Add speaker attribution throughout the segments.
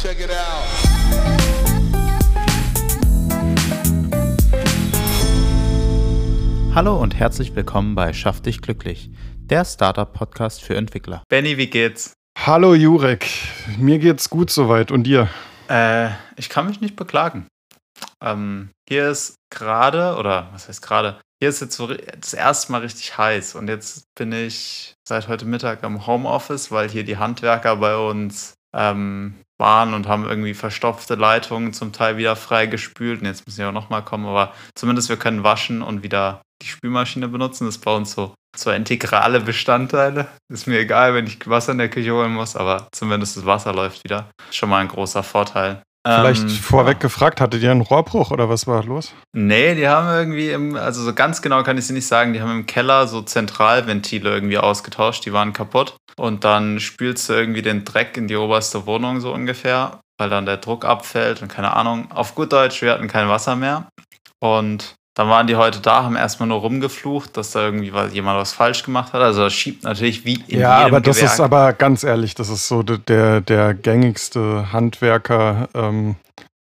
Speaker 1: Check it out.
Speaker 2: Hallo und herzlich willkommen bei Schaff dich glücklich, der Startup-Podcast für Entwickler.
Speaker 3: Benny, wie geht's?
Speaker 4: Hallo Jurek, mir geht's gut soweit und dir?
Speaker 3: Äh, ich kann mich nicht beklagen. Ähm, hier ist gerade, oder was heißt gerade, hier ist jetzt so das erste Mal richtig heiß und jetzt bin ich seit heute Mittag am Homeoffice, weil hier die Handwerker bei uns ähm, waren und haben irgendwie verstopfte Leitungen zum Teil wieder freigespült und jetzt müssen sie auch nochmal kommen, aber zumindest wir können waschen und wieder die Spülmaschine benutzen. Das ist bei uns so so integrale Bestandteile. Ist mir egal, wenn ich Wasser in der Küche holen muss, aber zumindest das Wasser läuft wieder. Schon mal ein großer Vorteil.
Speaker 4: Vielleicht
Speaker 3: Ähm,
Speaker 4: vorweg
Speaker 3: ja.
Speaker 4: gefragt, hattet ihr einen Rohrbruch oder was war los?
Speaker 3: Nee, die haben irgendwie im, also so ganz genau kann ich sie nicht sagen, die haben im Keller so Zentralventile irgendwie ausgetauscht, die waren kaputt. Und dann spülst du irgendwie den Dreck in die oberste Wohnung so ungefähr, weil dann der Druck abfällt und keine Ahnung. Auf gut Deutsch, wir hatten kein Wasser mehr. Und dann waren die heute da, haben erstmal nur rumgeflucht, dass da irgendwie was- jemand was falsch gemacht hat. Also das schiebt natürlich wie in
Speaker 4: ja, aber das
Speaker 3: Gewerk.
Speaker 4: ist aber ganz ehrlich, das ist so de- der, der gängigste Handwerker. Ähm,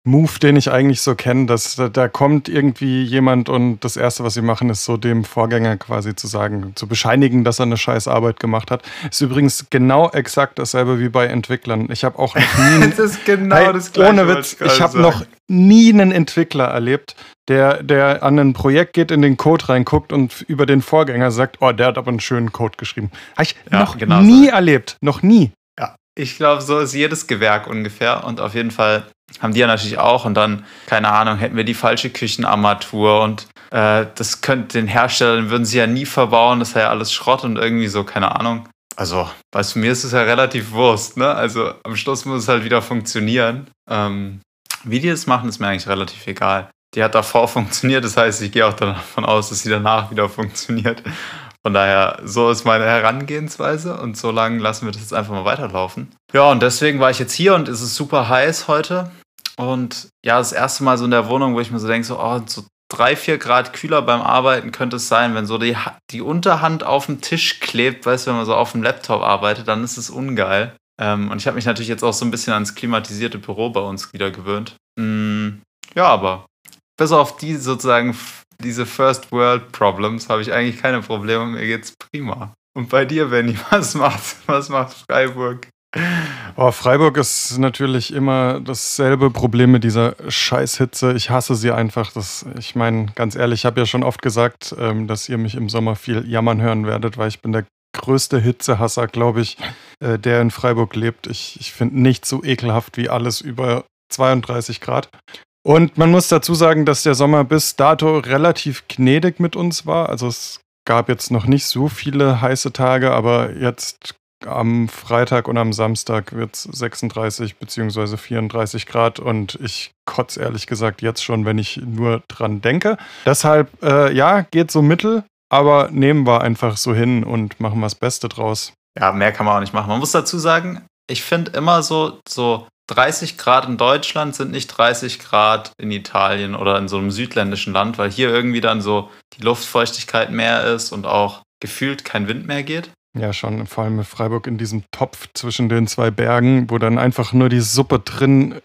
Speaker 4: Move, den ich eigentlich so kenne, dass da, da kommt irgendwie jemand und das Erste, was sie machen, ist so dem Vorgänger quasi zu sagen, zu bescheinigen, dass er eine scheiß Arbeit gemacht hat. Ist übrigens genau exakt dasselbe wie bei Entwicklern. Ich habe auch noch nie
Speaker 3: das ist genau
Speaker 4: Hey,
Speaker 3: das Gleiche.
Speaker 4: ohne Witz,
Speaker 3: gerade
Speaker 4: ich habe noch nie einen Entwickler erlebt, der, der an ein Projekt geht, in den Code reinguckt und über den Vorgänger sagt, oh, der hat aber einen schönen Code geschrieben. Habe ich
Speaker 3: Ja,
Speaker 4: noch
Speaker 3: genau
Speaker 4: nie
Speaker 3: so.
Speaker 4: erlebt. Noch nie.
Speaker 3: Ich glaube, so ist jedes Gewerk ungefähr. Und auf jeden Fall haben die ja natürlich auch. Und dann, keine Ahnung, hätten wir die falsche Küchenarmatur und äh, das könnte den Herstellern würden sie ja nie verbauen. Das wäre ja alles Schrott und irgendwie so, keine Ahnung. Also, weißt du, mir ist es ja relativ Wurst, ne? Also am Schluss muss es halt wieder funktionieren. Ähm, wie die es machen, ist mir eigentlich relativ egal. Die hat davor funktioniert, das heißt, ich gehe auch davon aus, dass sie danach wieder funktioniert. Von daher, so ist meine Herangehensweise und so lange lassen wir das jetzt einfach mal weiterlaufen. Ja, und deswegen war ich jetzt hier und es ist super heiß heute. Und ja, das erste Mal so in der Wohnung, wo ich mir so denke, so, oh, so drei, vier Grad kühler beim Arbeiten könnte es sein, wenn so die, die Unterhand auf dem Tisch klebt, weißt du, wenn man so auf dem Laptop arbeitet, dann ist es ungeil. Ähm, und ich habe mich natürlich jetzt auch so ein bisschen ans klimatisierte Büro bei uns wieder gewöhnt. Mm, ja, aber bis auf die sozusagen diese First World Problems habe ich eigentlich keine Probleme. Mir geht's prima. Und bei dir, Benny, was macht, was macht Freiburg?
Speaker 4: Oh, Freiburg ist natürlich immer dasselbe Problem mit dieser Scheißhitze. Ich hasse sie einfach. Das, ich meine, ganz ehrlich, ich habe ja schon oft gesagt, ähm, dass ihr mich im Sommer viel jammern hören werdet, weil ich bin der größte Hitzehasser, glaube ich, äh, der in Freiburg lebt. Ich, ich finde nichts so ekelhaft wie alles über 32 Grad. Und man muss dazu sagen, dass der Sommer bis dato relativ gnädig mit uns war. Also es gab jetzt noch nicht so viele heiße Tage, aber jetzt am Freitag und am Samstag wird es 36 bzw. 34 Grad und ich kotze ehrlich gesagt jetzt schon, wenn ich nur dran denke. Deshalb, äh, ja, geht so mittel, aber nehmen wir einfach so hin und machen wir das Beste draus.
Speaker 3: Ja, mehr kann man auch nicht machen. Man muss dazu sagen, ich finde immer so, so 30 Grad in Deutschland sind nicht 30 Grad in Italien oder in so einem südländischen Land, weil hier irgendwie dann so die Luftfeuchtigkeit mehr ist und auch gefühlt kein Wind mehr geht.
Speaker 4: Ja, schon, vor allem mit Freiburg in diesem Topf zwischen den zwei Bergen, wo dann einfach nur die Suppe drin.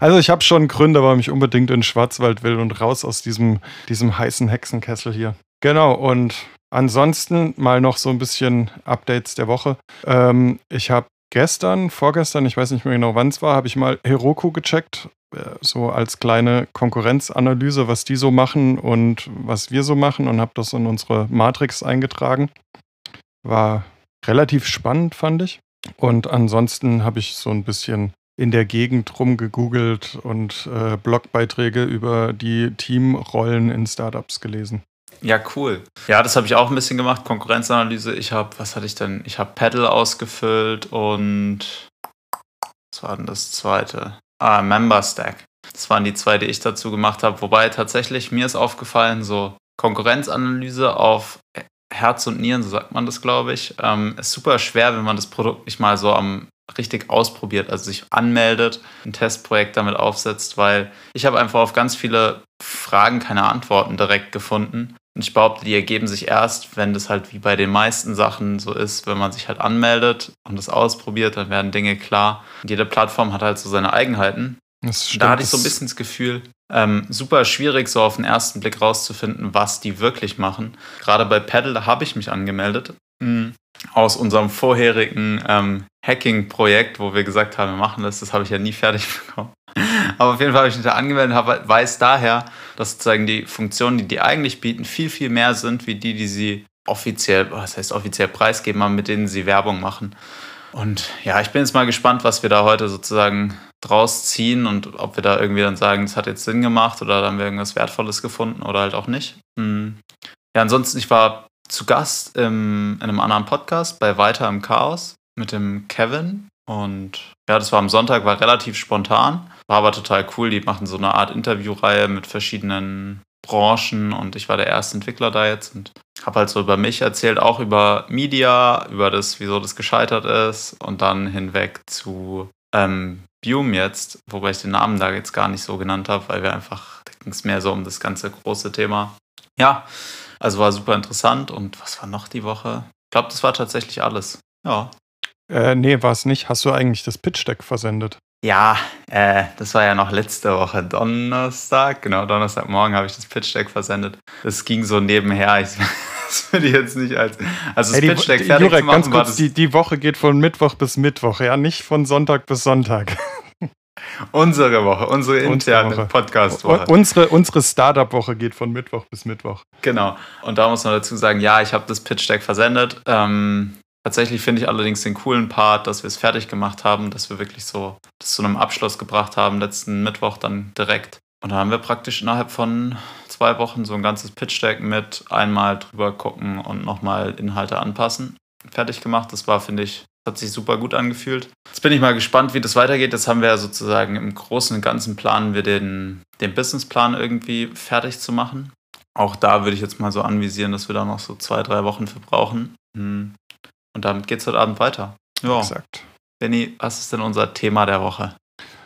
Speaker 4: Also ich habe schon Gründe, warum ich unbedingt in Schwarzwald will und raus aus diesem, diesem heißen Hexenkessel hier. Genau, und ansonsten mal noch so ein bisschen Updates der Woche. Ähm, ich habe gestern, vorgestern, ich weiß nicht mehr genau wann es war, habe ich mal Heroku gecheckt, äh, so als kleine Konkurrenzanalyse, was die so machen und was wir so machen und habe das in unsere Matrix eingetragen. War relativ spannend, fand ich. Und ansonsten habe ich so ein bisschen in der Gegend rumgegoogelt und äh, Blogbeiträge über die Teamrollen in Startups gelesen.
Speaker 3: Ja, cool. Ja, das habe ich auch ein bisschen gemacht, Konkurrenzanalyse. Ich habe, was hatte ich denn? Ich habe Paddle ausgefüllt und was war denn das zweite? Ah, Member Stack. Das waren die zwei, die ich dazu gemacht habe. Wobei tatsächlich mir ist aufgefallen, so Konkurrenzanalyse auf Herz und Nieren, so sagt man das, glaube ich, ähm, ist super schwer, wenn man das Produkt nicht mal so am richtig ausprobiert, also sich anmeldet, ein Testprojekt damit aufsetzt, weil ich habe einfach auf ganz viele Fragen keine Antworten direkt gefunden. Und ich behaupte, die ergeben sich erst, wenn das halt wie bei den meisten Sachen so ist, wenn man sich halt anmeldet und das ausprobiert, dann werden Dinge klar. Und jede Plattform hat halt so seine Eigenheiten.
Speaker 4: Stimmt,
Speaker 3: da hatte ich so ein bisschen das Gefühl, ähm, super schwierig, so auf den ersten Blick rauszufinden, was die wirklich machen. Gerade bei Paddle, da habe ich mich angemeldet. Aus unserem vorherigen ähm, Hacking-Projekt, wo wir gesagt haben, wir machen das, das habe ich ja nie fertig bekommen. Aber auf jeden Fall habe ich mich da angemeldet und weiß daher, dass sozusagen die Funktionen, die die eigentlich bieten, viel, viel mehr sind, wie die, die sie offiziell, was heißt offiziell preisgeben haben, mit denen sie Werbung machen. Und ja, ich bin jetzt mal gespannt, was wir da heute sozusagen draus ziehen und ob wir da irgendwie dann sagen, es hat jetzt Sinn gemacht oder haben wir irgendwas Wertvolles gefunden oder halt auch nicht. Hm. Ja, ansonsten, ich war zu Gast im, in einem anderen Podcast bei Weiter im Chaos mit dem Kevin und ja, das war am Sonntag, war relativ spontan, war aber total cool. Die machen so eine Art Interviewreihe mit verschiedenen Branchen und ich war der erste Entwickler da jetzt und habe halt so über mich erzählt, auch über Media, über das, wieso das gescheitert ist und dann hinweg zu ähm, Bume jetzt, wobei ich den Namen da jetzt gar nicht so genannt habe, weil wir einfach, da ging es mehr so um das ganze große Thema. Ja, also war super interessant und was war noch die Woche? Ich glaube, das war tatsächlich alles. Ja.
Speaker 4: Äh, nee, war es nicht. Hast du eigentlich das Pitch-Deck versendet?
Speaker 3: Ja, äh, das war ja noch letzte Woche Donnerstag. Genau, Donnerstagmorgen habe ich das Pitch-Deck versendet. Das ging so nebenher. Ich, das würde ich jetzt nicht als, also das
Speaker 4: Ey,
Speaker 3: Pitch-Deck
Speaker 4: fertig Jurek, zu machen, ganz kurz, die, die Woche geht von Mittwoch bis Mittwoch, ja, nicht von Sonntag bis Sonntag.
Speaker 3: Unsere Woche, unsere interne Podcast-Woche.
Speaker 4: Unsere, unsere Startup-Woche geht von Mittwoch bis Mittwoch.
Speaker 3: Genau. Und da muss man dazu sagen, ja, ich habe das Pitch-Deck versendet. Ähm, tatsächlich finde ich allerdings den coolen Part, dass wir es fertig gemacht haben, dass wir wirklich so das zu einem Abschluss gebracht haben, letzten Mittwoch dann direkt. Und dann haben wir praktisch innerhalb von zwei Wochen so ein ganzes Pitch-Deck mit einmal drüber gucken und nochmal Inhalte anpassen fertig gemacht. Das war, finde ich, hat sich super gut angefühlt. Jetzt bin ich mal gespannt, wie das weitergeht. Jetzt haben wir sozusagen im Großen und Ganzen planen wir den, den Businessplan irgendwie fertig zu machen. Auch da würde ich jetzt mal so anvisieren, dass wir da noch so zwei, drei Wochen für brauchen. Hm. Und damit geht es heute Abend weiter.
Speaker 4: Ja. Exakt.
Speaker 3: Benny, was ist denn unser Thema der Woche?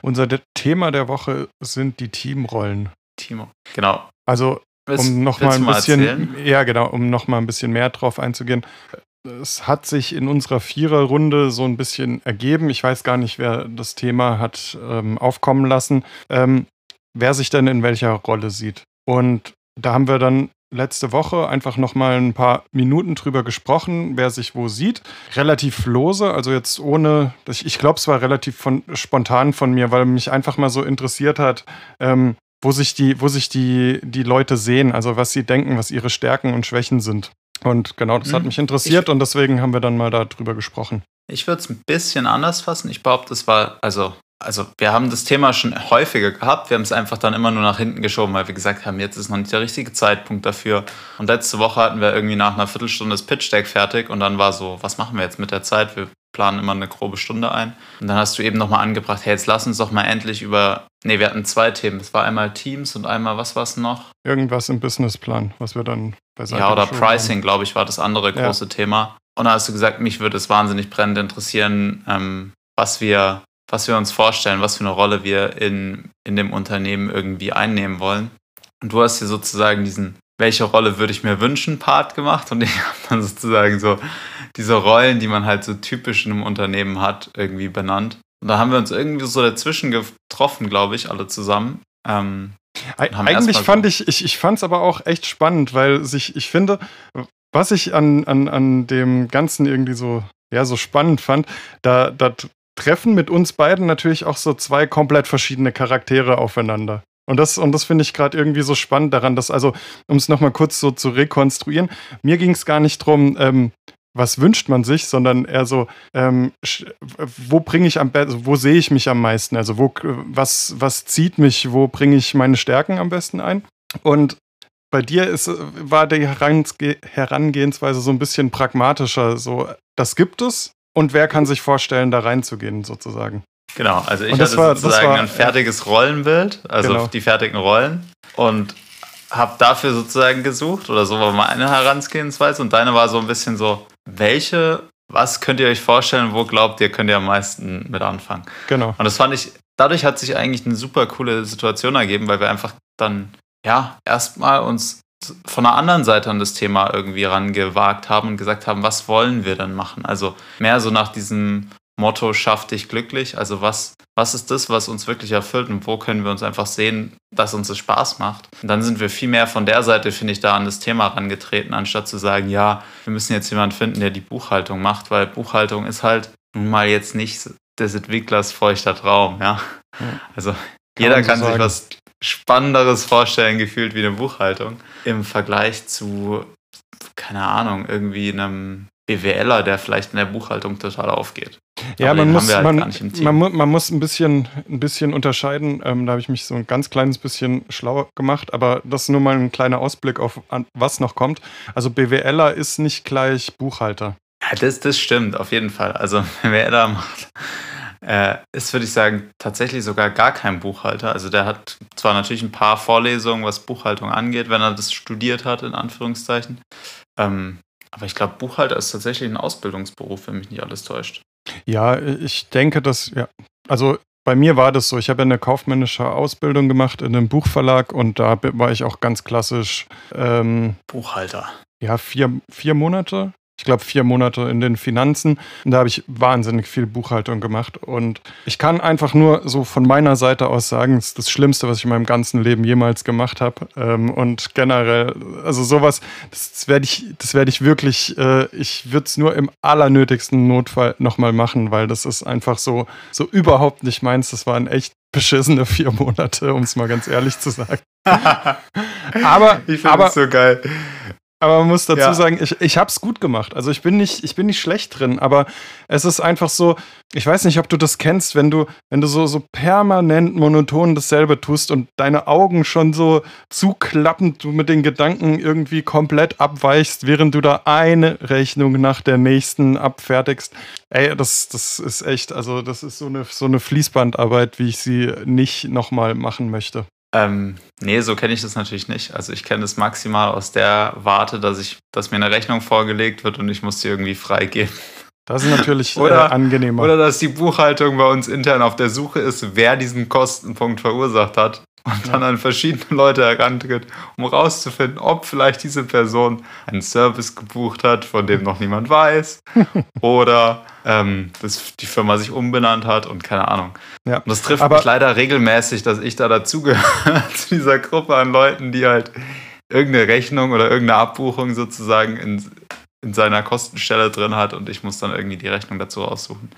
Speaker 4: Unser Thema der Woche sind die Teamrollen.
Speaker 3: Team, genau.
Speaker 4: Also um noch mal ein bisschen, ja genau, um noch mal ein bisschen mehr drauf einzugehen es hat sich in unserer Viererrunde so ein bisschen ergeben. Ich weiß gar nicht, wer das Thema hat ähm, aufkommen lassen, ähm, wer sich denn in welcher Rolle sieht. Und da haben wir dann letzte Woche einfach noch mal ein paar Minuten drüber gesprochen, wer sich wo sieht. Relativ lose, also jetzt ohne, ich glaube, es war relativ von, spontan von mir, weil mich einfach mal so interessiert hat, ähm, wo sich die, wo sich die, die Leute sehen, also was sie denken, was ihre Stärken und Schwächen sind. Und genau, das hat hm. mich interessiert ich, und deswegen haben wir dann mal darüber gesprochen.
Speaker 3: Ich würde es ein bisschen anders fassen. Ich behaupte, es war, also, also wir haben das Thema schon häufiger gehabt. Wir haben es einfach dann immer nur nach hinten geschoben, weil wir gesagt haben, jetzt ist noch nicht der richtige Zeitpunkt dafür. Und letzte Woche hatten wir irgendwie nach einer Viertelstunde das Pitch-Deck fertig und dann war so, was machen wir jetzt mit der Zeit? Wir planen immer eine grobe Stunde ein. Und dann hast du eben nochmal angebracht, hey, jetzt lass uns doch mal endlich über. Nee, wir hatten zwei Themen. Es war einmal Teams und einmal, was war es noch?
Speaker 4: Irgendwas im Businessplan, was wir dann
Speaker 3: beiseite Ja, oder Pricing, glaube ich, war das andere große ja. Thema. Und da hast du gesagt, mich würde es wahnsinnig brennend interessieren, ähm, was wir was wir uns vorstellen, was für eine Rolle wir in, in dem Unternehmen irgendwie einnehmen wollen. Und du hast hier sozusagen diesen welche Rolle würde ich mir wünschen, Part gemacht und ich habe dann sozusagen so diese Rollen, die man halt so typisch in einem Unternehmen hat, irgendwie benannt. Und da haben wir uns irgendwie so dazwischen getroffen, glaube ich, alle zusammen. Ähm,
Speaker 4: Eigentlich fand ich, ich, ich fand es aber auch echt spannend, weil sich, ich finde, was ich an, an, an dem Ganzen irgendwie so, ja, so spannend fand, da, da treffen mit uns beiden natürlich auch so zwei komplett verschiedene Charaktere aufeinander. Und das, und das finde ich gerade irgendwie so spannend daran, dass, also, um es nochmal kurz so zu rekonstruieren, mir ging es gar nicht darum, ähm, was wünscht man sich, sondern eher so, ähm, wo bringe ich am besten, also wo sehe ich mich am meisten? Also wo, was, was zieht mich, wo bringe ich meine Stärken am besten ein? Und bei dir ist, war die Herangehensweise so ein bisschen pragmatischer. So, das gibt es und wer kann sich vorstellen, da reinzugehen, sozusagen?
Speaker 3: Genau, also ich hatte war, sozusagen war, ein fertiges Rollenbild, also genau. die fertigen Rollen und habe dafür sozusagen gesucht oder so war meine Herangehensweise und deine war so ein bisschen so, welche, was könnt ihr euch vorstellen, wo glaubt ihr, könnt ihr am meisten mit anfangen?
Speaker 4: Genau.
Speaker 3: Und das fand ich, dadurch hat sich eigentlich eine super coole Situation ergeben, weil wir einfach dann, ja, erstmal uns von der anderen Seite an das Thema irgendwie rangewagt haben und gesagt haben, was wollen wir denn machen? Also mehr so nach diesem Motto, schaff dich glücklich. Also was, was ist das, was uns wirklich erfüllt und wo können wir uns einfach sehen, dass uns das Spaß macht? Und dann sind wir viel mehr von der Seite, finde ich, da an das Thema rangetreten, anstatt zu sagen, ja, wir müssen jetzt jemanden finden, der die Buchhaltung macht, weil Buchhaltung ist halt nun mal jetzt nicht des Entwicklers feuchter Traum, ja. Also jeder kann, kann so sich was Spannenderes vorstellen, gefühlt wie eine Buchhaltung, im Vergleich zu, keine Ahnung, irgendwie einem BWLer, der vielleicht in der Buchhaltung total aufgeht.
Speaker 4: Ja, man muss, halt man, man, man, muss ein bisschen, ein bisschen unterscheiden. Ähm, da habe ich mich so ein ganz kleines bisschen schlauer gemacht, aber das ist nur mal ein kleiner Ausblick auf an, was noch kommt. Also BWLer ist nicht gleich Buchhalter.
Speaker 3: Ja, das, das stimmt, auf jeden Fall. Also BWLer macht, äh, ist, würde ich sagen, tatsächlich sogar gar kein Buchhalter. Also der hat zwar natürlich ein paar Vorlesungen, was Buchhaltung angeht, wenn er das studiert hat, in Anführungszeichen. Ähm, aber ich glaube, Buchhalter ist tatsächlich ein Ausbildungsberuf, wenn mich nicht alles täuscht.
Speaker 4: Ja, ich denke, dass, ja, also bei mir war das so. Ich habe eine kaufmännische Ausbildung gemacht in einem Buchverlag und da war ich auch ganz klassisch
Speaker 3: ähm, Buchhalter.
Speaker 4: Ja, vier, vier Monate ich glaube, vier Monate in den Finanzen. Und da habe ich wahnsinnig viel Buchhaltung gemacht. Und ich kann einfach nur so von meiner Seite aus sagen, es ist das Schlimmste, was ich in meinem ganzen Leben jemals gemacht habe. Ähm, und generell, also sowas, das werde ich, das werde ich wirklich, äh, ich würde es nur im allernötigsten Notfall nochmal machen, weil das ist einfach so, so überhaupt nicht meins. Das waren echt beschissene vier Monate, um es mal ganz ehrlich zu sagen.
Speaker 3: aber ich finde es so geil.
Speaker 4: Aber man muss dazu ja. sagen, ich, ich habe es gut gemacht. Also ich bin, nicht, ich bin nicht schlecht drin, aber es ist einfach so, ich weiß nicht, ob du das kennst, wenn du, wenn du so, so permanent monoton dasselbe tust und deine Augen schon so zuklappend, du mit den Gedanken irgendwie komplett abweichst, während du da eine Rechnung nach der nächsten abfertigst. Ey, das, das ist echt, also das ist so eine, so eine Fließbandarbeit, wie ich sie nicht nochmal machen möchte.
Speaker 3: Ähm, nee, so kenne ich das natürlich nicht. Also ich kenne es maximal aus der Warte, dass ich, dass mir eine Rechnung vorgelegt wird und ich muss sie irgendwie freigeben.
Speaker 4: Das ist natürlich oder, äh, angenehmer.
Speaker 3: Oder dass die Buchhaltung bei uns intern auf der Suche ist, wer diesen Kostenpunkt verursacht hat und dann an verschiedene Leute herantritt, um rauszufinden, ob vielleicht diese Person einen Service gebucht hat, von dem noch niemand weiß, oder ähm, dass die Firma sich umbenannt hat und keine Ahnung. Ja. Und das trifft Aber mich leider regelmäßig, dass ich da dazugehöre zu dieser Gruppe an Leuten, die halt irgendeine Rechnung oder irgendeine Abbuchung sozusagen in, in seiner Kostenstelle drin hat und ich muss dann irgendwie die Rechnung dazu aussuchen.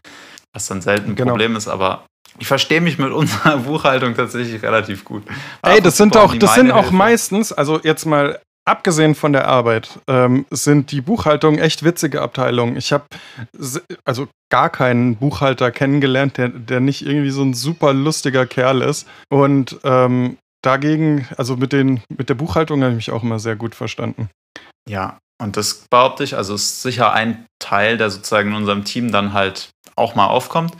Speaker 3: Was dann selten ein genau. Problem ist, aber ich verstehe mich mit unserer Buchhaltung tatsächlich relativ gut.
Speaker 4: Ey, das sind auch, das sind auch meistens, also jetzt mal abgesehen von der Arbeit, ähm, sind die Buchhaltungen echt witzige Abteilungen. Ich habe also gar keinen Buchhalter kennengelernt, der, der nicht irgendwie so ein super lustiger Kerl ist. Und ähm, dagegen, also mit, den, mit der Buchhaltung habe ich mich auch immer sehr gut verstanden.
Speaker 3: Ja, und das behaupte ich, also ist sicher ein Teil, der sozusagen in unserem Team dann halt auch mal aufkommt.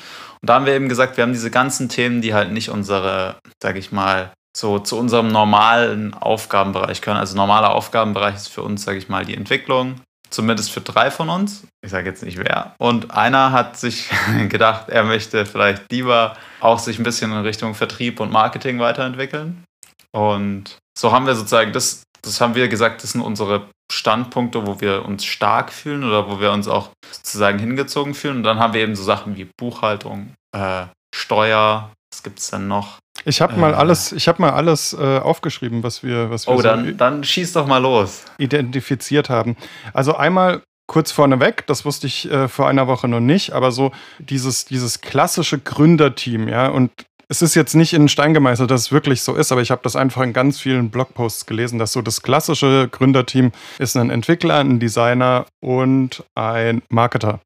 Speaker 3: Und da haben wir eben gesagt, wir haben diese ganzen Themen, die halt nicht unsere, sag ich mal, so zu unserem normalen Aufgabenbereich gehören. Also normaler Aufgabenbereich ist für uns, sage ich mal, die Entwicklung. Zumindest für drei von uns. Ich sage jetzt nicht wer. Und einer hat sich gedacht, er möchte vielleicht lieber auch sich ein bisschen in Richtung Vertrieb und Marketing weiterentwickeln. Und so haben wir sozusagen das, das haben wir gesagt, das sind unsere Standpunkte, wo wir uns stark fühlen oder wo wir uns auch sozusagen hingezogen fühlen. Und dann haben wir eben so Sachen wie Buchhaltung, äh, Steuer, was gibt es denn noch?
Speaker 4: Ich habe äh, mal alles, ich habe mal alles äh, aufgeschrieben, was wir, was wir
Speaker 3: oh, so dann, dann schieß doch mal los.
Speaker 4: Identifiziert haben. Also einmal kurz vorneweg, das wusste ich äh, vor einer Woche noch nicht, aber so dieses, dieses klassische Gründerteam, ja, und es ist jetzt nicht in Stein gemeißelt, dass es wirklich so ist, aber ich habe das einfach in ganz vielen Blogposts gelesen, dass so das klassische Gründerteam ist ein Entwickler, ein Designer und ein Marketer.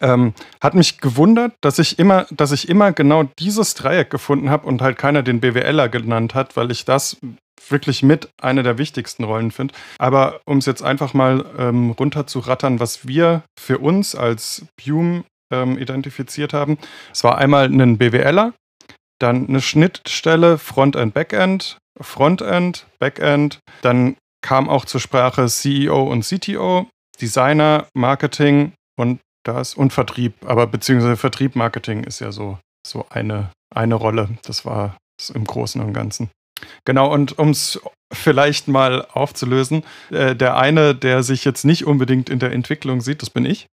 Speaker 4: Ähm, hat mich gewundert, dass ich immer, dass ich immer genau dieses Dreieck gefunden habe und halt keiner den BWLer genannt hat, weil ich das wirklich mit einer der wichtigsten Rollen finde. Aber um es jetzt einfach mal ähm, runterzurattern, was wir für uns als Bume ähm, identifiziert haben, es war einmal ein BWLer, dann eine Schnittstelle Frontend, Backend, Frontend, Backend, dann kam auch zur Sprache CEO und CTO, Designer, Marketing und das und Vertrieb, aber beziehungsweise Vertrieb, Marketing ist ja so, so eine, eine Rolle. Das war im Großen und Ganzen. Genau, und um es vielleicht mal aufzulösen. Äh, der eine, der sich jetzt nicht unbedingt in der Entwicklung sieht, das bin ich.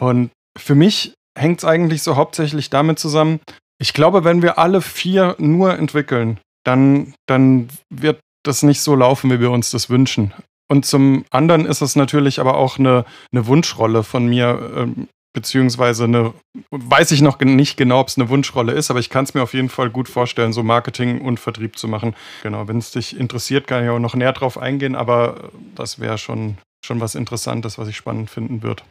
Speaker 4: Und für mich hängt es eigentlich so hauptsächlich damit zusammen, ich glaube, wenn wir alle vier nur entwickeln, dann, dann wird das nicht so laufen, wie wir uns das wünschen. Und zum anderen ist es natürlich aber auch eine, eine Wunschrolle von mir, ähm, beziehungsweise eine, weiß ich noch nicht genau, ob es eine Wunschrolle ist, aber ich kann es mir auf jeden Fall gut vorstellen, so Marketing und Vertrieb zu machen. Genau, wenn es dich interessiert, kann ich auch noch näher drauf eingehen, aber das wäre schon, schon was Interessantes, was ich spannend finden würde.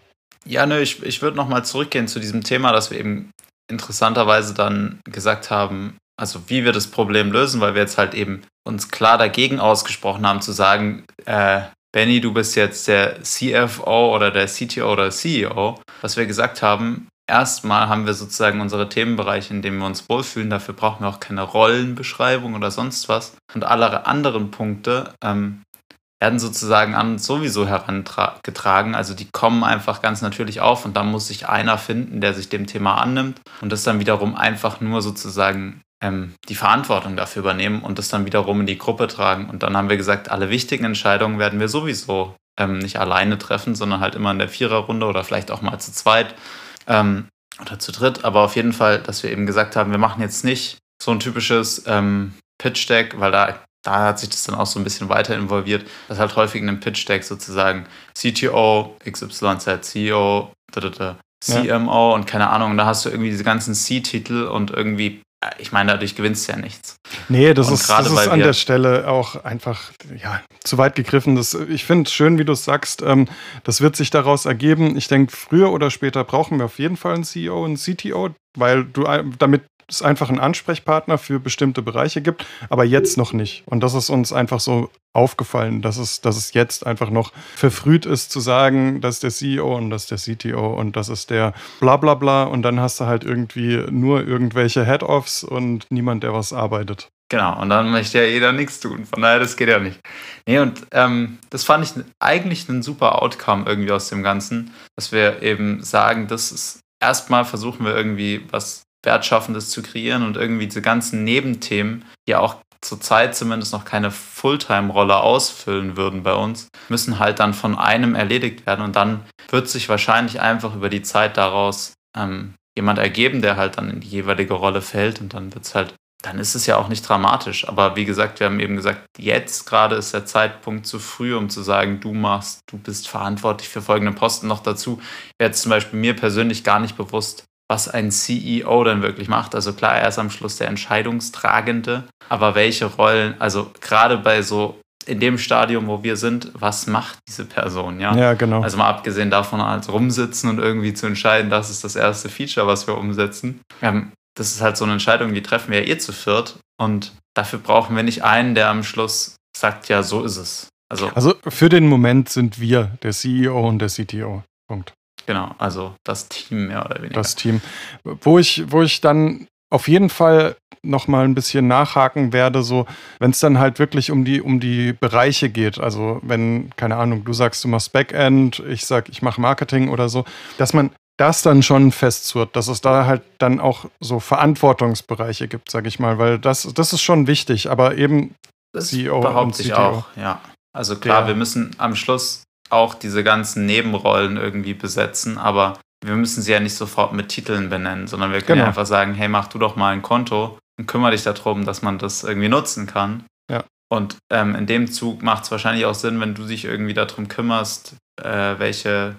Speaker 3: Ja, nö, ich, ich würde nochmal zurückgehen zu diesem Thema, dass wir eben interessanterweise dann gesagt haben, also wie wir das Problem lösen, weil wir jetzt halt eben uns klar dagegen ausgesprochen haben, zu sagen, äh, Benny, du bist jetzt der CFO oder der CTO oder CEO, was wir gesagt haben, erstmal haben wir sozusagen unsere Themenbereiche, in denen wir uns wohlfühlen. Dafür brauchen wir auch keine Rollenbeschreibung oder sonst was. Und alle anderen Punkte ähm, werden sozusagen an sowieso herangetragen. Also die kommen einfach ganz natürlich auf und da muss sich einer finden, der sich dem Thema annimmt und das dann wiederum einfach nur sozusagen ähm, die Verantwortung dafür übernehmen und das dann wiederum in die Gruppe tragen. Und dann haben wir gesagt, alle wichtigen Entscheidungen werden wir sowieso ähm, nicht alleine treffen, sondern halt immer in der Viererrunde oder vielleicht auch mal zu zweit ähm, oder zu dritt. Aber auf jeden Fall, dass wir eben gesagt haben, wir machen jetzt nicht so ein typisches ähm, Pitch-Deck, weil da da hat sich das dann auch so ein bisschen weiter involviert, dass halt häufig in einem Pitch-Deck sozusagen CTO, XYZ, CEO, CMO und keine Ahnung, da hast du irgendwie diese ganzen C-Titel und irgendwie ich meine, dadurch gewinnst du ja nichts.
Speaker 4: Nee, das und ist, das ist an der Stelle auch einfach ja, zu weit gegriffen. Das, ich finde es schön, wie du es sagst. Ähm, das wird sich daraus ergeben. Ich denke, früher oder später brauchen wir auf jeden Fall einen CEO, einen CTO, weil du damit es einfach einen Ansprechpartner für bestimmte Bereiche gibt, aber jetzt noch nicht. Und das ist uns einfach so aufgefallen, dass es, dass es jetzt einfach noch verfrüht ist zu sagen, das ist der CEO und das ist der CTO und das ist der bla bla bla und dann hast du halt irgendwie nur irgendwelche Head-Offs und niemand, der was arbeitet.
Speaker 3: Genau, und dann möchte ja jeder nichts tun. Von daher, das geht ja nicht. Nee, und ähm, das fand ich eigentlich ein super Outcome irgendwie aus dem Ganzen, dass wir eben sagen, das ist erstmal versuchen wir irgendwie was Wertschaffendes zu kreieren und irgendwie diese ganzen Nebenthemen, die auch zurzeit zumindest noch keine Fulltime-Rolle ausfüllen würden bei uns, müssen halt dann von einem erledigt werden und dann wird sich wahrscheinlich einfach über die Zeit daraus ähm, jemand ergeben, der halt dann in die jeweilige Rolle fällt und dann wird es halt, dann ist es ja auch nicht dramatisch. Aber wie gesagt, wir haben eben gesagt, jetzt gerade ist der Zeitpunkt zu früh, um zu sagen, du machst, du bist verantwortlich für folgende Posten noch dazu. Wäre jetzt zum Beispiel mir persönlich gar nicht bewusst, was ein CEO dann wirklich macht. Also klar, er ist am Schluss der Entscheidungstragende, aber welche Rollen, also gerade bei so in dem Stadium, wo wir sind, was macht diese Person, ja?
Speaker 4: Ja, genau.
Speaker 3: Also mal abgesehen davon, als rumsitzen und irgendwie zu entscheiden, das ist das erste Feature, was wir umsetzen. Ähm, das ist halt so eine Entscheidung, die treffen wir ja eh zu viert und dafür brauchen wir nicht einen, der am Schluss sagt, ja, so ist es.
Speaker 4: Also, also für den Moment sind wir der CEO und der CTO. Punkt.
Speaker 3: Genau, also das Team mehr oder weniger.
Speaker 4: Das Team. Wo ich, wo ich dann auf jeden Fall noch mal ein bisschen nachhaken werde, so wenn es dann halt wirklich um die um die Bereiche geht, also wenn keine Ahnung, du sagst du machst Backend, ich sag ich mache Marketing oder so, dass man das dann schon festzurrt, dass es da halt dann auch so Verantwortungsbereiche gibt, sag ich mal, weil das das ist schon wichtig, aber eben
Speaker 3: das CEO behaupte ich auch, ja. Also klar, ja. wir müssen am Schluss auch diese ganzen Nebenrollen irgendwie besetzen, aber wir müssen sie ja nicht sofort mit Titeln benennen, sondern wir können genau. ja einfach sagen, hey, mach du doch mal ein Konto und kümmere dich darum, dass man das irgendwie nutzen kann.
Speaker 4: Ja.
Speaker 3: Und ähm, in dem Zug macht es wahrscheinlich auch Sinn, wenn du dich irgendwie darum kümmerst, äh, welche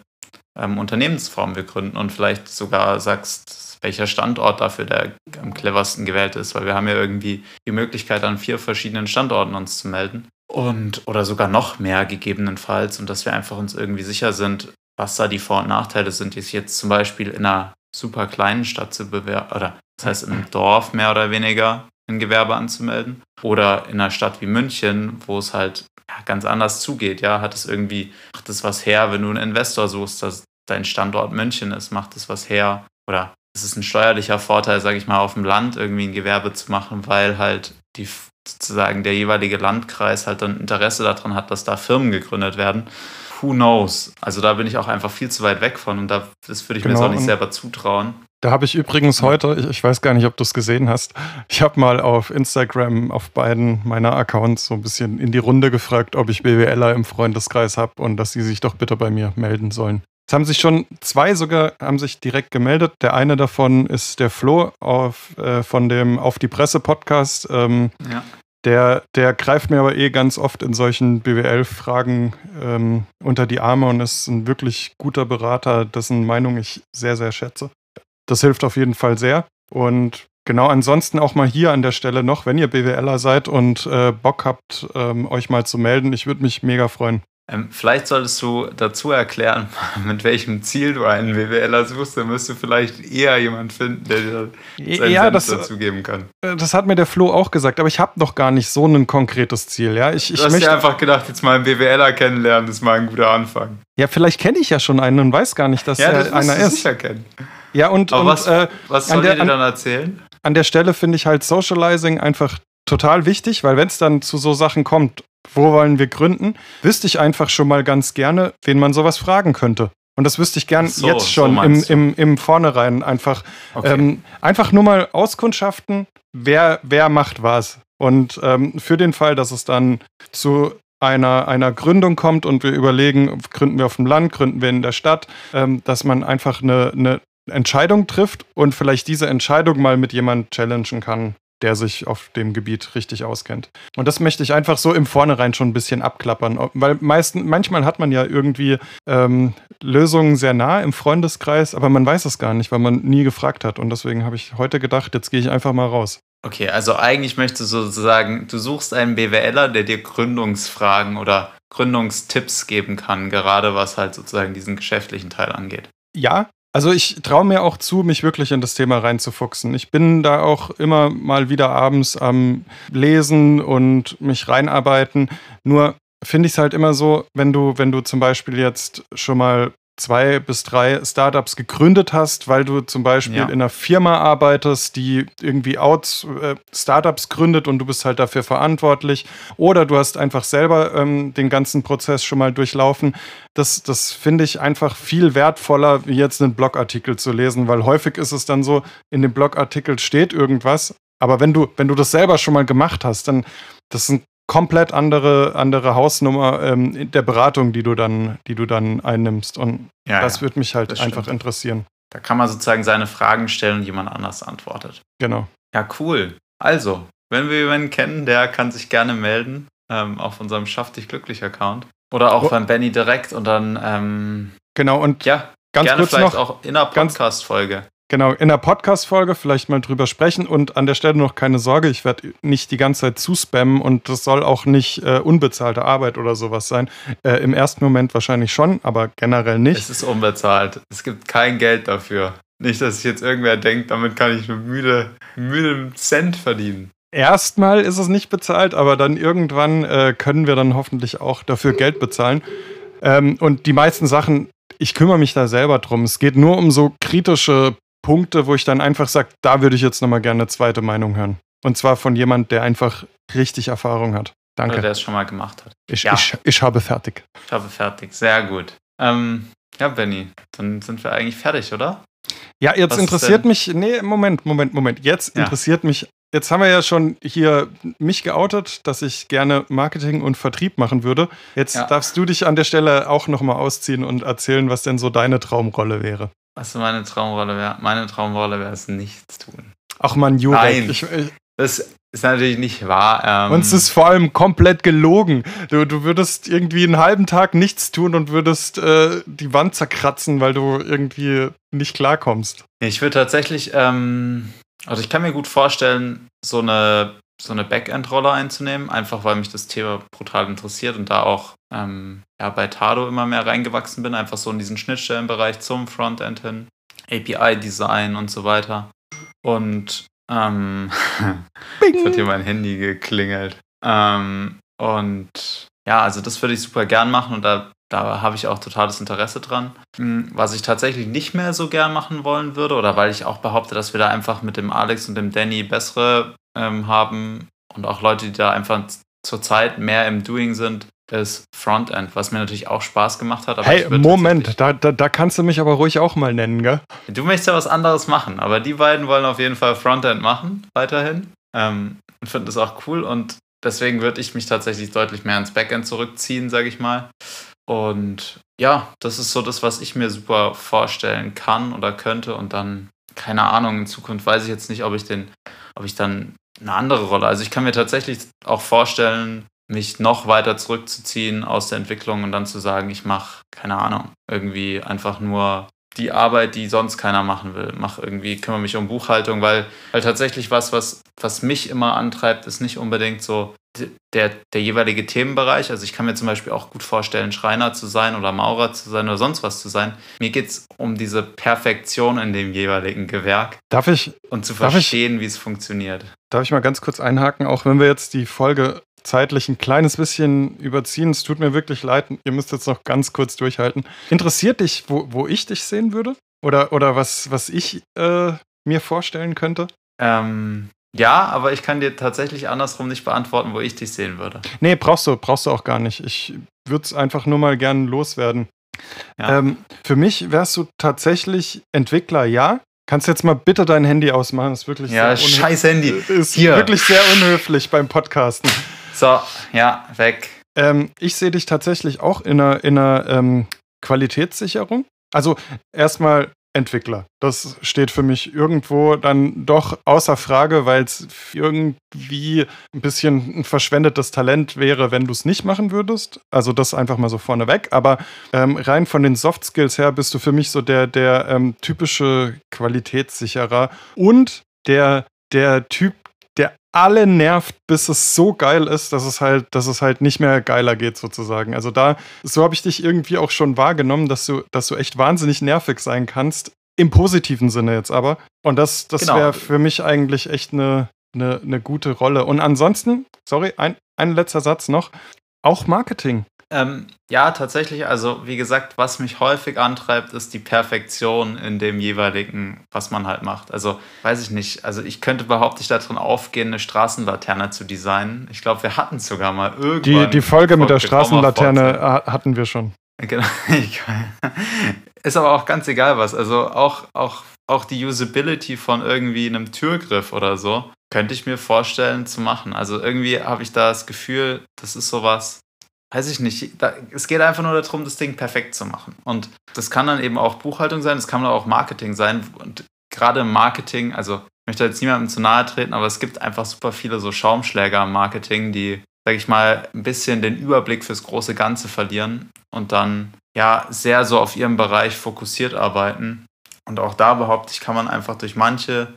Speaker 3: ähm, Unternehmensform wir gründen und vielleicht sogar sagst, welcher Standort dafür der am cleversten gewählt ist, weil wir haben ja irgendwie die Möglichkeit, an vier verschiedenen Standorten uns zu melden und oder sogar noch mehr gegebenenfalls und dass wir einfach uns irgendwie sicher sind, was da die Vor- und Nachteile sind, die sich jetzt zum Beispiel in einer super kleinen Stadt zu bewerben oder das heißt in einem Dorf mehr oder weniger ein Gewerbe anzumelden oder in einer Stadt wie München, wo es halt ja, ganz anders zugeht, ja, hat es irgendwie, macht es was her, wenn du einen Investor suchst, dass dein Standort München ist, macht es was her oder es ist ein steuerlicher Vorteil, sage ich mal, auf dem Land irgendwie ein Gewerbe zu machen, weil halt die sozusagen der jeweilige Landkreis halt dann Interesse daran hat, dass da Firmen gegründet werden. Who knows? Also da bin ich auch einfach viel zu weit weg von und da, das würde ich genau. mir jetzt auch nicht selber zutrauen.
Speaker 4: Da habe ich übrigens heute, ich, ich, weiß gar nicht, ob du es gesehen hast, ich habe mal auf Instagram auf beiden meiner Accounts so ein bisschen in die Runde gefragt, ob ich BWLer im Freundeskreis habe und dass sie sich doch bitte bei mir melden sollen. Es haben sich schon zwei sogar haben sich direkt gemeldet. Der eine davon ist der Flo auf, äh, von dem Auf die Presse Podcast. Ähm, ja. Der, der greift mir aber eh ganz oft in solchen BWL-Fragen ähm, unter die Arme und ist ein wirklich guter Berater, dessen Meinung ich sehr, sehr schätze. Das hilft auf jeden Fall sehr. Und genau ansonsten auch mal hier an der Stelle noch, wenn ihr BWLer seid und äh, Bock habt, ähm, euch mal zu melden, ich würde mich mega freuen.
Speaker 3: Ähm, vielleicht solltest du dazu erklären, mit welchem Ziel du einen BWLer suchst. Dann wirst du vielleicht eher jemanden finden, der dir seinen ja, das, dazu geben kann.
Speaker 4: Äh, das hat mir der Flo auch gesagt, aber ich habe noch gar nicht so ein konkretes Ziel. Ja? Ich,
Speaker 3: ich du hast möchte, dir einfach gedacht, jetzt mal einen BWLer kennenlernen, ist mal ein guter Anfang.
Speaker 4: Ja, vielleicht kenne ich ja schon einen und weiß gar nicht, dass ja, er das einer ist.
Speaker 3: sicher kennen.
Speaker 4: Ja, und,
Speaker 3: aber
Speaker 4: und
Speaker 3: was, äh, was soll der, dir dann erzählen?
Speaker 4: An der Stelle finde ich halt Socializing einfach total wichtig, weil wenn es dann zu so Sachen kommt, wo wollen wir gründen, wüsste ich einfach schon mal ganz gerne, wen man sowas fragen könnte. Und das wüsste ich gern so, jetzt schon so im, im, im Vornherein einfach. Okay. Ähm, einfach nur mal auskundschaften, wer, wer macht was. Und ähm, für den Fall, dass es dann zu einer, einer Gründung kommt und wir überlegen, gründen wir auf dem Land, gründen wir in der Stadt, ähm, dass man einfach eine, eine Entscheidung trifft und vielleicht diese Entscheidung mal mit jemandem challengen kann, der sich auf dem Gebiet richtig auskennt. Und das möchte ich einfach so im Vornherein schon ein bisschen abklappern, weil meisten, manchmal hat man ja irgendwie ähm, Lösungen sehr nah im Freundeskreis, aber man weiß es gar nicht, weil man nie gefragt hat. Und deswegen habe ich heute gedacht, jetzt gehe ich einfach mal raus.
Speaker 3: Okay, also eigentlich möchtest du sozusagen, du suchst einen BWLer, der dir Gründungsfragen oder Gründungstipps geben kann, gerade was halt sozusagen diesen geschäftlichen Teil angeht.
Speaker 4: Ja, also ich traue mir auch zu, mich wirklich in das Thema reinzufuchsen. Ich bin da auch immer mal wieder abends am Lesen und mich reinarbeiten. Nur finde ich es halt immer so, wenn du, wenn du zum Beispiel jetzt schon mal zwei bis drei Startups gegründet hast, weil du zum Beispiel ja. in einer Firma arbeitest, die irgendwie Out äh, Startups gründet und du bist halt dafür verantwortlich. Oder du hast einfach selber ähm, den ganzen Prozess schon mal durchlaufen. Das, das finde ich einfach viel wertvoller, wie jetzt einen Blogartikel zu lesen, weil häufig ist es dann so, in dem Blogartikel steht irgendwas, aber wenn du, wenn du das selber schon mal gemacht hast, dann das sind komplett andere, andere Hausnummer ähm, der Beratung, die du dann, die du dann einnimmst. Und ja, das ja, würde mich halt einfach stimmt. interessieren.
Speaker 3: Da kann man sozusagen seine Fragen stellen und jemand anders antwortet.
Speaker 4: Genau.
Speaker 3: Ja, cool. Also, wenn wir jemanden kennen, der kann sich gerne melden ähm, auf unserem Schaff dich glücklich Account. Oder auch oh. beim Benny direkt und dann. Ähm,
Speaker 4: genau, und
Speaker 3: ja, ganz gerne kurz vielleicht noch, auch in einer Podcast-Folge.
Speaker 4: Genau, in der Podcast-Folge vielleicht mal drüber sprechen und an der Stelle noch keine Sorge, ich werde nicht die ganze Zeit zuspammen und das soll auch nicht äh, unbezahlte Arbeit oder sowas sein. Äh, Im ersten Moment wahrscheinlich schon, aber generell nicht.
Speaker 3: Es ist unbezahlt. Es gibt kein Geld dafür. Nicht, dass sich jetzt irgendwer denkt, damit kann ich nur müde, müde Cent verdienen.
Speaker 4: Erstmal ist es nicht bezahlt, aber dann irgendwann äh, können wir dann hoffentlich auch dafür Geld bezahlen. Ähm, und die meisten Sachen ich kümmere mich da selber drum. Es geht nur um so kritische Punkte, wo ich dann einfach sage, da würde ich jetzt nochmal gerne eine zweite Meinung hören. Und zwar von jemand, der einfach richtig Erfahrung hat. Danke.
Speaker 3: Oder der es schon mal gemacht hat.
Speaker 4: Ich, ja. ich, ich habe fertig.
Speaker 3: Ich habe fertig. Sehr gut. Ähm, ja, Benny, dann sind wir eigentlich fertig, oder?
Speaker 4: Ja, jetzt Was interessiert mich. Nee, Moment, Moment, Moment. Jetzt ja. interessiert mich. Jetzt haben wir ja schon hier mich geoutet, dass ich gerne Marketing und Vertrieb machen würde. Jetzt ja. darfst du dich an der Stelle auch nochmal ausziehen und erzählen, was denn so deine Traumrolle wäre.
Speaker 3: Was meine Traumrolle wäre? Meine Traumrolle wäre es, nichts tun.
Speaker 4: Ach man, Jurek.
Speaker 3: Nein, ich, ich, das ist natürlich nicht wahr.
Speaker 4: Ähm, und es ist vor allem komplett gelogen. Du, du würdest irgendwie einen halben Tag nichts tun und würdest äh, die Wand zerkratzen, weil du irgendwie nicht klarkommst.
Speaker 3: Ich würde tatsächlich, ähm, also ich kann mir gut vorstellen, so eine so eine Backend-Rolle einzunehmen, einfach weil mich das Thema brutal interessiert und da auch ähm, ja, bei Tado immer mehr reingewachsen bin, einfach so in diesen Schnittstellenbereich zum Frontend hin, API-Design und so weiter. Und ähm, jetzt hat hier mein Handy geklingelt. Ähm, und ja, also das würde ich super gern machen und da, da habe ich auch totales Interesse dran. Hm, was ich tatsächlich nicht mehr so gern machen wollen würde, oder weil ich auch behaupte, dass wir da einfach mit dem Alex und dem Danny bessere ähm, haben und auch Leute, die da einfach zurzeit mehr im Doing sind, ist Frontend, was mir natürlich auch Spaß gemacht hat.
Speaker 4: hey, Moment, da, da, da kannst du mich aber ruhig auch mal nennen, gell?
Speaker 3: Du möchtest ja was anderes machen, aber die beiden wollen auf jeden Fall Frontend machen, weiterhin. Ähm, und finden das auch cool und deswegen würde ich mich tatsächlich deutlich mehr ins Backend zurückziehen, sage ich mal. Und ja, das ist so das, was ich mir super vorstellen kann oder könnte und dann, keine Ahnung, in Zukunft weiß ich jetzt nicht, ob ich den, ob ich dann eine andere Rolle, also ich kann mir tatsächlich auch vorstellen, mich noch weiter zurückzuziehen aus der Entwicklung und dann zu sagen, ich mache, keine Ahnung, irgendwie einfach nur die Arbeit, die sonst keiner machen will. Mach irgendwie, kümmere mich um Buchhaltung, weil, weil tatsächlich was, was, was mich immer antreibt, ist nicht unbedingt so der, der jeweilige Themenbereich. Also ich kann mir zum Beispiel auch gut vorstellen, Schreiner zu sein oder Maurer zu sein oder sonst was zu sein. Mir geht es um diese Perfektion in dem jeweiligen Gewerk.
Speaker 4: Darf ich?
Speaker 3: Und zu verstehen, wie es funktioniert.
Speaker 4: Darf ich mal ganz kurz einhaken, auch wenn wir jetzt die Folge zeitlich ein kleines bisschen überziehen. Es tut mir wirklich leid. Ihr müsst jetzt noch ganz kurz durchhalten. Interessiert dich, wo, wo ich dich sehen würde? Oder, oder was, was ich äh, mir vorstellen könnte?
Speaker 3: Ähm, ja, aber ich kann dir tatsächlich andersrum nicht beantworten, wo ich dich sehen würde.
Speaker 4: Nee, brauchst du, brauchst du auch gar nicht. Ich würde es einfach nur mal gern loswerden. Ja. Ähm, für mich wärst du tatsächlich Entwickler, ja. Kannst jetzt mal bitte dein Handy ausmachen? Das ist wirklich
Speaker 3: ja, scheiß Handy.
Speaker 4: Ist Hier. wirklich sehr unhöflich beim Podcasten.
Speaker 3: So, ja, weg.
Speaker 4: Ähm, ich sehe dich tatsächlich auch in einer, in einer ähm, Qualitätssicherung. Also erstmal Entwickler. Das steht für mich irgendwo dann doch außer Frage, weil es irgendwie ein bisschen ein verschwendetes Talent wäre, wenn du es nicht machen würdest. Also das einfach mal so vorneweg. Aber ähm, rein von den Soft Skills her bist du für mich so der, der ähm, typische Qualitätssicherer und der, der Typ, alle nervt, bis es so geil ist, dass es halt, dass es halt nicht mehr geiler geht, sozusagen. Also da, so habe ich dich irgendwie auch schon wahrgenommen, dass du, dass du echt wahnsinnig nervig sein kannst. Im positiven Sinne jetzt aber. Und das, das genau. wäre für mich eigentlich echt eine, eine, eine gute Rolle. Und ansonsten, sorry, ein, ein letzter Satz noch. Auch Marketing.
Speaker 3: Ähm, ja, tatsächlich. Also, wie gesagt, was mich häufig antreibt, ist die Perfektion in dem jeweiligen, was man halt macht. Also, weiß ich nicht. Also, ich könnte behaupte ich darin aufgehen, eine Straßenlaterne zu designen. Ich glaube, wir hatten sogar mal irgendwann.
Speaker 4: Die, die Folge mit der Straßenlaterne hatten wir schon.
Speaker 3: Genau. ist aber auch ganz egal was. Also, auch, auch, auch die Usability von irgendwie einem Türgriff oder so könnte ich mir vorstellen zu machen. Also, irgendwie habe ich da das Gefühl, das ist sowas weiß ich nicht, da, es geht einfach nur darum, das Ding perfekt zu machen. Und das kann dann eben auch Buchhaltung sein, das kann auch Marketing sein. Und gerade im Marketing, also ich möchte jetzt niemandem zu nahe treten, aber es gibt einfach super viele so Schaumschläger im Marketing, die, sag ich mal, ein bisschen den Überblick fürs große Ganze verlieren und dann ja sehr so auf ihrem Bereich fokussiert arbeiten. Und auch da behaupte ich, kann man einfach durch manche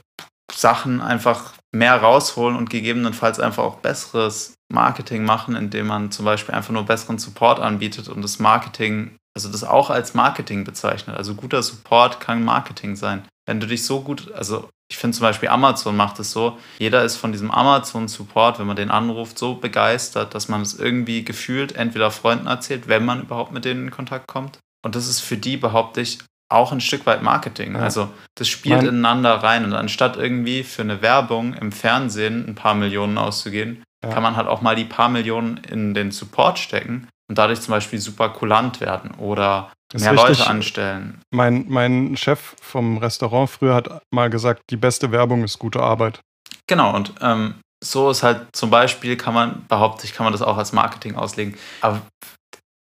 Speaker 3: Sachen einfach mehr rausholen und gegebenenfalls einfach auch besseres Marketing machen, indem man zum Beispiel einfach nur besseren Support anbietet und das Marketing, also das auch als Marketing bezeichnet. Also guter Support kann Marketing sein. Wenn du dich so gut, also ich finde zum Beispiel Amazon macht es so, jeder ist von diesem Amazon-Support, wenn man den anruft, so begeistert, dass man es irgendwie gefühlt entweder Freunden erzählt, wenn man überhaupt mit denen in Kontakt kommt. Und das ist für die, behaupte ich, auch ein Stück weit Marketing. Ja. Also das spielt mein ineinander rein. Und anstatt irgendwie für eine Werbung im Fernsehen ein paar Millionen auszugehen, ja. kann man halt auch mal die paar Millionen in den Support stecken und dadurch zum Beispiel super kulant werden oder mehr Leute anstellen.
Speaker 4: Mein, mein Chef vom Restaurant früher hat mal gesagt, die beste Werbung ist gute Arbeit.
Speaker 3: Genau, und ähm, so ist halt zum Beispiel, kann man, behaupte ich, kann man das auch als Marketing auslegen. Aber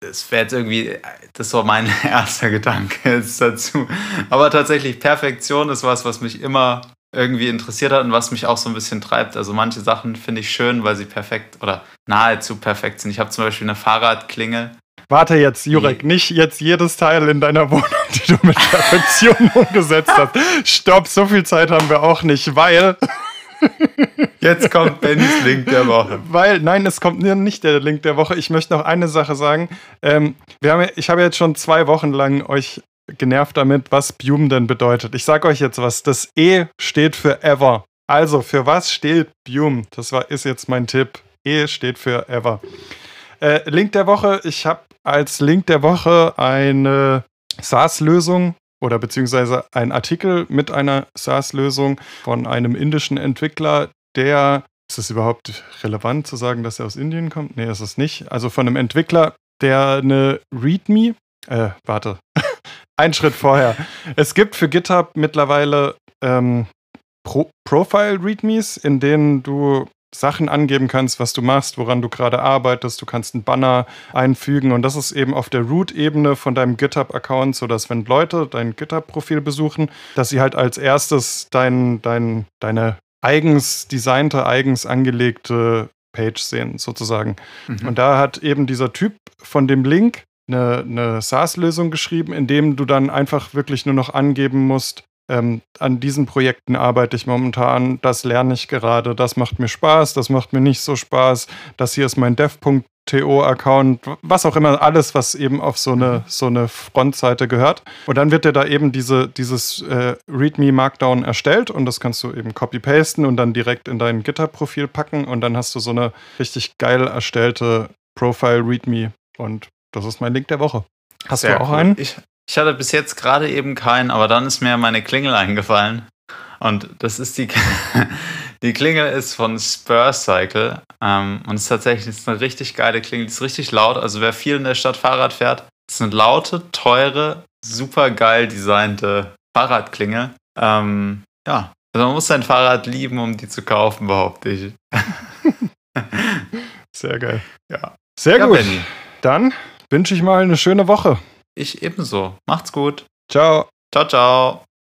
Speaker 3: das wäre jetzt irgendwie, das war mein erster Gedanke jetzt dazu. Aber tatsächlich, Perfektion ist was, was mich immer irgendwie interessiert hat und was mich auch so ein bisschen treibt. Also manche Sachen finde ich schön, weil sie perfekt oder nahezu perfekt sind. Ich habe zum Beispiel eine Fahrradklingel.
Speaker 4: Warte jetzt, Jurek, nicht jetzt jedes Teil in deiner Wohnung, die du mit Perfektion umgesetzt hast. Stopp, so viel Zeit haben wir auch nicht, weil
Speaker 3: Jetzt kommt Bennys Link der Woche.
Speaker 4: Weil, nein, es kommt nicht der Link der Woche. Ich möchte noch eine Sache sagen. Ähm, wir haben, ich habe jetzt schon zwei Wochen lang euch genervt damit, was Bume denn bedeutet. Ich sage euch jetzt was. Das E steht für Ever. Also, für was steht Bume? Das war, ist jetzt mein Tipp. E steht für Ever. Äh, Link der Woche. Ich habe als Link der Woche eine SaaS-Lösung oder beziehungsweise ein Artikel mit einer SaaS-Lösung von einem indischen Entwickler, der ist es überhaupt relevant zu sagen, dass er aus Indien kommt? Nee, ist es nicht. Also von einem Entwickler, der eine README, äh, warte, ein Schritt vorher. Es gibt für GitHub mittlerweile ähm, Pro Profile-READMEs, in denen du Sachen angeben kannst, was du machst, woran du gerade arbeitest. Du kannst einen Banner einfügen und das ist eben auf der Root-Ebene von deinem GitHub-Account, sodass wenn Leute dein GitHub-Profil besuchen, dass sie halt als erstes dein, dein, deine eigens designte, eigens angelegte Page sehen, sozusagen. Mhm. Und da hat eben dieser Typ von dem Link eine, eine SaaS-Lösung geschrieben, in dem du dann einfach wirklich nur noch angeben musst, ähm, an diesen Projekten arbeite ich momentan, das lerne ich gerade, das macht mir Spaß, das macht mir nicht so Spaß, das hier ist mein dev.to-Account, was auch immer, alles, was eben auf so eine, so eine Frontseite gehört. Und dann wird dir da eben diese, dieses äh, README Markdown erstellt und das kannst du eben copy-pasten und dann direkt in dein GitHub-Profil packen und dann hast du so eine richtig geil erstellte Profile README und das ist mein Link der Woche. Hast Sehr du auch cool. einen?
Speaker 3: Ich, ich hatte bis jetzt gerade eben keinen, aber dann ist mir meine Klingel eingefallen. Und das ist die, die Klingel ist von Spur Cycle. Ähm, und es ist tatsächlich ist eine richtig geile Klingel. Die ist richtig laut. Also wer viel in der Stadt Fahrrad fährt, ist eine laute, teure, super geil designte Fahrradklingel. Ähm, ja, also man muss sein Fahrrad lieben, um die zu kaufen, behaupte ich.
Speaker 4: Sehr geil. Ja. Sehr ja, gut. Benny. Dann wünsche ich mal eine schöne Woche.
Speaker 3: Ich ebenso. Macht's gut.
Speaker 4: Ciao.
Speaker 3: Ciao, ciao.